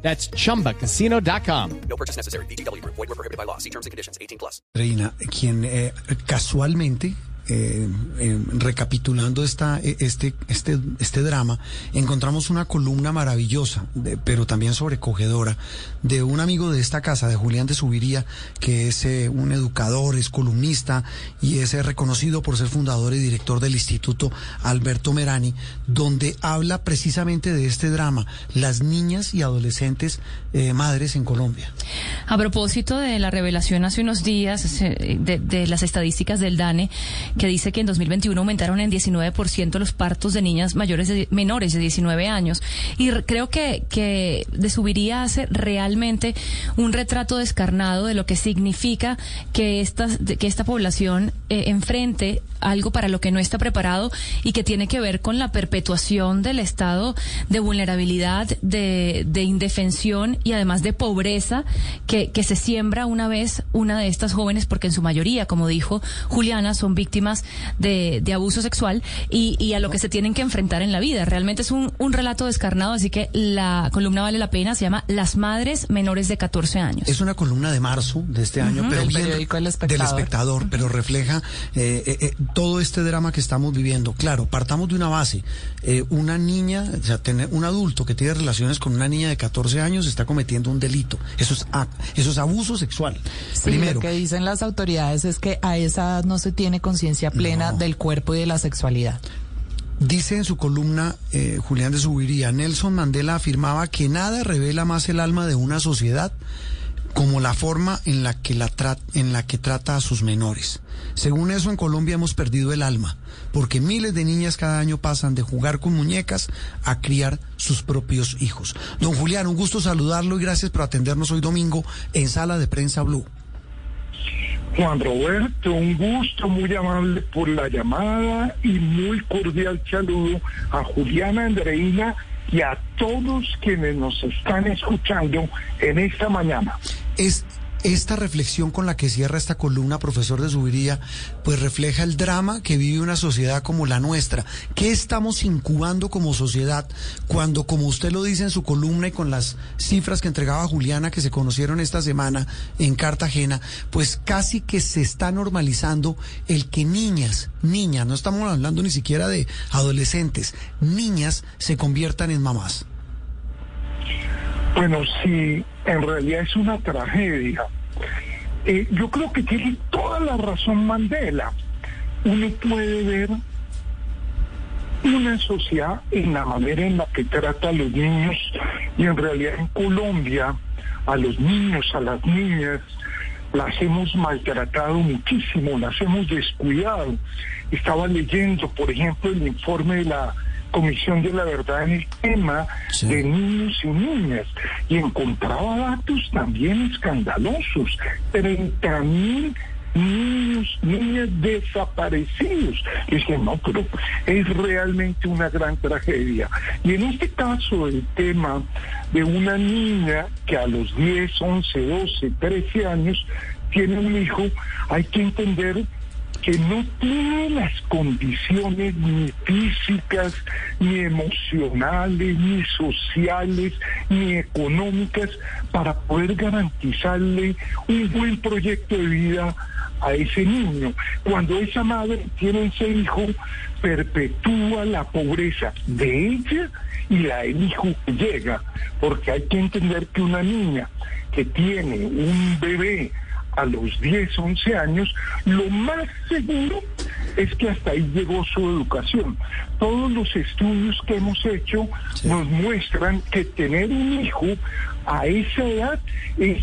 That's chumbacasino.com. No purchase necessary. BGW. Void were prohibited by law. See terms and conditions. 18 plus. Reina, quien eh, casualmente, eh, eh, recapitulando esta, eh, este, este, este drama, encontramos una columna maravillosa, pero también sobrecogedora, de un amigo de esta casa, de Julián de Subiría, que es eh, un educador, es columnista y es reconocido por ser fundador y director del Instituto Alberto Merani, donde habla precisamente de este drama, las niñas y adolescentes madres en Colombia. A propósito de la revelación hace unos días de las estadísticas del DANE, que dice que en 2021 aumentaron en 19% los partos de niñas mayores de, menores de 19 años. Y re- creo que, que de subiría hace realmente un retrato descarnado de lo que significa que esta, de- que esta población eh, enfrente algo para lo que no está preparado y que tiene que ver con la perpetuación del estado de vulnerabilidad, de, de indefensión y además de pobreza que, que se siembra una vez una de estas jóvenes, porque en su mayoría, como dijo Juliana, son víctimas de, de abuso sexual y, y a lo que se tienen que enfrentar en la vida. Realmente es un, un relato descarnado, así que la columna vale la pena, se llama Las Madres Menores de 14 años. Es una columna de marzo de este año, pero Del bien- periódico El del Espectador. espectador, pero refleja eh, eh, eh, todo este drama que estamos viviendo. Claro, partamos de una base. Eh, una niña, o sea, tener un adulto que tiene relaciones con una niña de 14 años está cometiendo un delito. Eso es, eso es abuso sexual. Sí, Primero. lo que dicen las autoridades es que a esa edad no se tiene conciencia plena No. del cuerpo y de la sexualidad. Dice en su columna eh, Julián de Subiría, Nelson Mandela afirmaba que nada revela más el alma de una sociedad como la forma en la que la en la que trata a sus menores. Según eso en Colombia hemos perdido el alma, porque miles de niñas cada año pasan de jugar con muñecas a criar sus propios hijos. Don Julián, un gusto saludarlo y gracias por atendernos hoy domingo en Sala de Prensa Blue. Juan Roberto, un gusto muy amable por la llamada y muy cordial saludo a Juliana Andreina y a todos quienes nos están escuchando en esta mañana. Esta reflexión con la que cierra esta columna, profesor de Subiría, pues refleja el drama que vive una sociedad como la nuestra. ¿Qué estamos incubando como sociedad cuando, como usted lo dice en su columna y con las cifras que entregaba Juliana que se conocieron esta semana en Cartagena, pues casi que se está normalizando el que niñas, niñas, no estamos hablando ni siquiera de adolescentes, niñas se conviertan en mamás? Bueno, sí, en realidad es una tragedia. Eh, yo creo que tiene toda la razón Mandela. Uno puede ver una sociedad en la manera en la que trata a los niños y en realidad en Colombia a los niños, a las niñas, las hemos maltratado muchísimo, las hemos descuidado. Estaba leyendo, por ejemplo, el informe de la Comisión de la Verdad en el tema Sí. de niños y niñas y encontraba datos también escandalosos. 30 mil niños, niñas desaparecidos. Y dije, no, pero es realmente una gran tragedia. Y en este caso, el tema de una niña que a los 10, 11, 12, 13 años tiene un hijo, hay que entender que no tiene las condiciones ni físicas, ni emocionales, ni sociales, ni económicas para poder garantizarle un buen proyecto de vida a ese niño. Cuando esa madre tiene ese hijo, perpetúa la pobreza de ella y la del hijo que llega, porque hay que entender que una niña que tiene un bebé a los 10, 11 años, lo más seguro es que hasta ahí llegó su educación. Todos los estudios que hemos hecho nos muestran que tener un hijo a esa edad es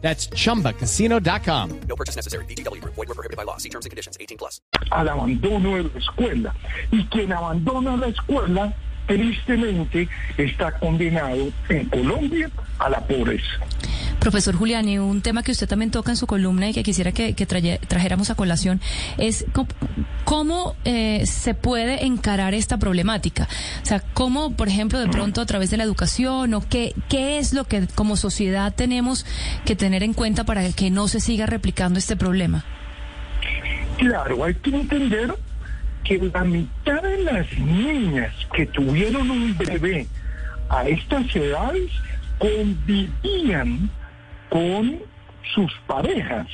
That's chumbacasino.com. No purchase necessary. VGW Group. Void were prohibited by law. See terms and conditions. 18 plus. al abandono de la escuela. Y quien abandona la escuela, tristemente, está condenado en Colombia a la pobreza. Profesor Julián, y un tema que usted también toca en su columna y que quisiera que, que traye- trajéramos a colación es cómo, cómo, eh, se puede encarar esta problemática. O sea, cómo, por ejemplo, de pronto a través de la educación o qué, qué es lo que como sociedad tenemos que tener en cuenta para que no se siga replicando este problema. Claro, hay que entender que la mitad de las niñas que tuvieron un bebé a estas edades convivían con sus parejas.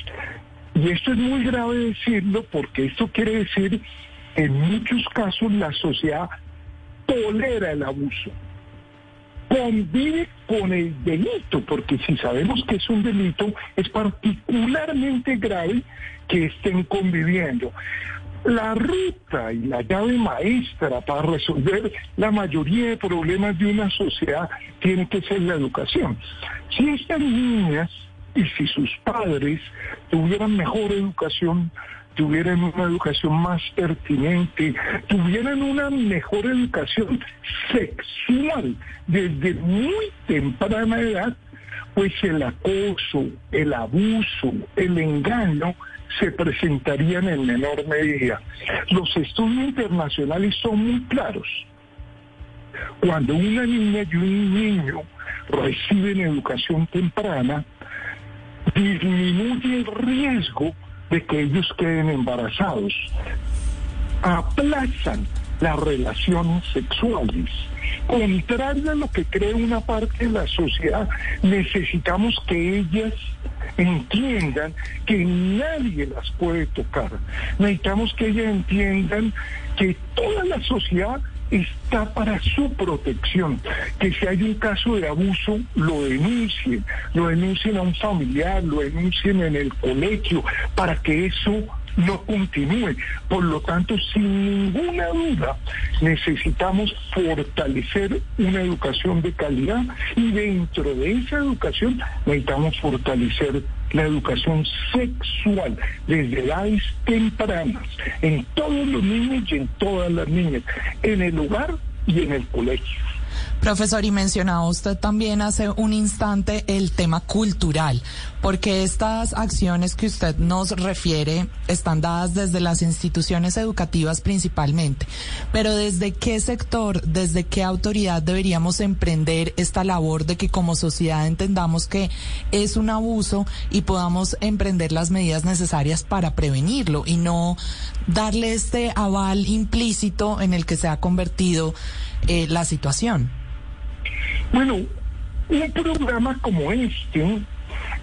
Y esto es muy grave decirlo porque esto quiere decir que en muchos casos la sociedad tolera el abuso convive con el delito, porque si sabemos que es un delito, es particularmente grave que estén conviviendo. La ruta y la llave maestra para resolver la mayoría de problemas de una sociedad tiene que ser la educación. Si estas niñas y si sus padres tuvieran mejor educación, tuvieran una educación más pertinente, tuvieran una mejor educación sexual desde muy temprana edad, pues el acoso, el abuso, el engaño se presentarían en menor medida. Los estudios internacionales son muy claros. Cuando una niña y un niño reciben educación temprana, disminuye el riesgo de que ellos queden embarazados. Aplazan las relaciones sexuales. Contrario a lo que cree una parte de la sociedad, necesitamos que ellas entiendan que nadie las puede tocar. Necesitamos que ellas entiendan que toda la sociedad está para su protección. Que si hay un caso de abuso, lo denuncien, lo denuncien a un familiar, lo denuncien en el colegio, para que eso no continúe. Por lo tanto, sin ninguna duda, necesitamos fortalecer una educación de calidad y dentro de esa educación necesitamos fortalecer la educación sexual desde edades tempranas en todos los niños y en todas las niñas, en el hogar y en el colegio. Profesor, y mencionaba usted también hace un instante el tema cultural, porque estas acciones que usted nos refiere están dadas desde las instituciones educativas principalmente, pero ¿desde qué sector, desde qué autoridad deberíamos emprender esta labor de que como sociedad entendamos que es un abuso y podamos emprender las medidas necesarias para prevenirlo y no darle este aval implícito en el que se ha convertido eh, la situación? Bueno, un programa como este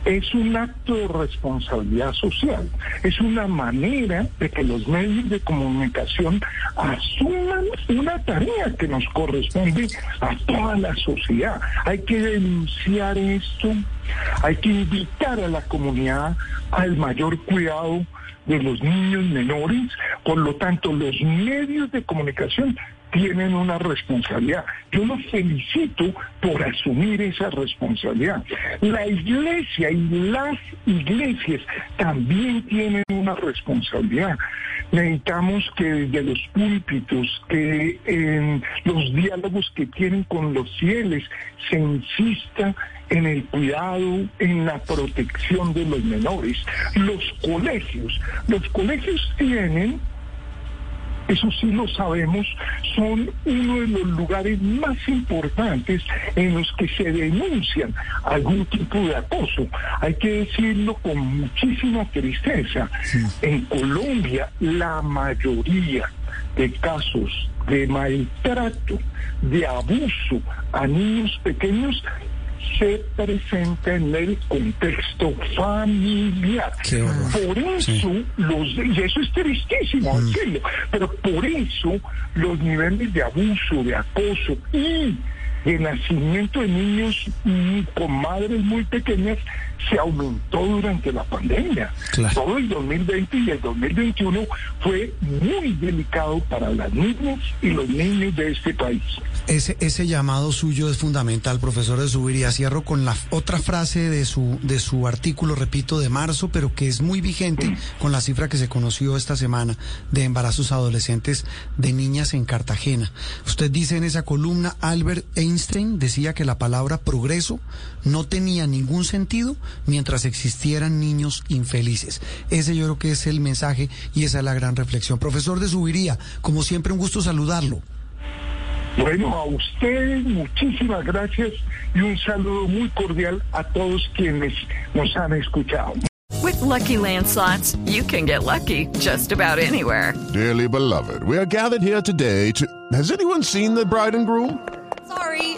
es un acto de responsabilidad social, es una manera de que los medios de comunicación asuman una tarea que nos corresponde a toda la sociedad. Hay que denunciar esto, hay que invitar a la comunidad al mayor cuidado de los niños menores, por lo tanto los medios de comunicación tienen una responsabilidad. Yo los felicito por asumir esa responsabilidad. La iglesia y las iglesias también tienen una responsabilidad. Necesitamos que desde los púlpitos, que en los diálogos que tienen con los fieles, se insista en el cuidado, en la protección de los menores. Los colegios, los colegios tienen eso sí lo sabemos, son uno de los lugares más importantes en los que se denuncian algún tipo de acoso. Hay que decirlo con muchísima tristeza. En Colombia, la mayoría de casos de maltrato, de abuso a niños pequeños se presenta en el contexto familiar. Por eso, Sí. los, y eso es tristísimo decirlo, pero por eso los niveles de abuso, de acoso y de nacimiento de niños mm, con madres muy pequeñas se aumentó durante la pandemia. Claro. Todo el 2020 y el 2021 fue muy delicado para las niñas y los niños de este país. Ese, ese llamado suyo es fundamental, profesor de Subiría. Cierro con la otra frase de su, de su artículo, repito, de marzo, pero que es muy vigente con la cifra que se conoció esta semana de embarazos adolescentes de niñas en Cartagena. Usted dice en esa columna, Albert Einstein decía que la palabra progreso no tenía ningún sentido mientras existieran niños infelices. Ese yo creo que es el mensaje y esa es la gran reflexión. Profesor de Subiría, como siempre, un gusto saludarlo. Bueno, a ustedes muchísimas gracias y un saludo muy cordial a todos quienes nos han escuchado. With Lucky Land slots, you can get lucky just about anywhere. Dearly beloved, we are gathered here today to. Has anyone seen the bride and groom? Sorry,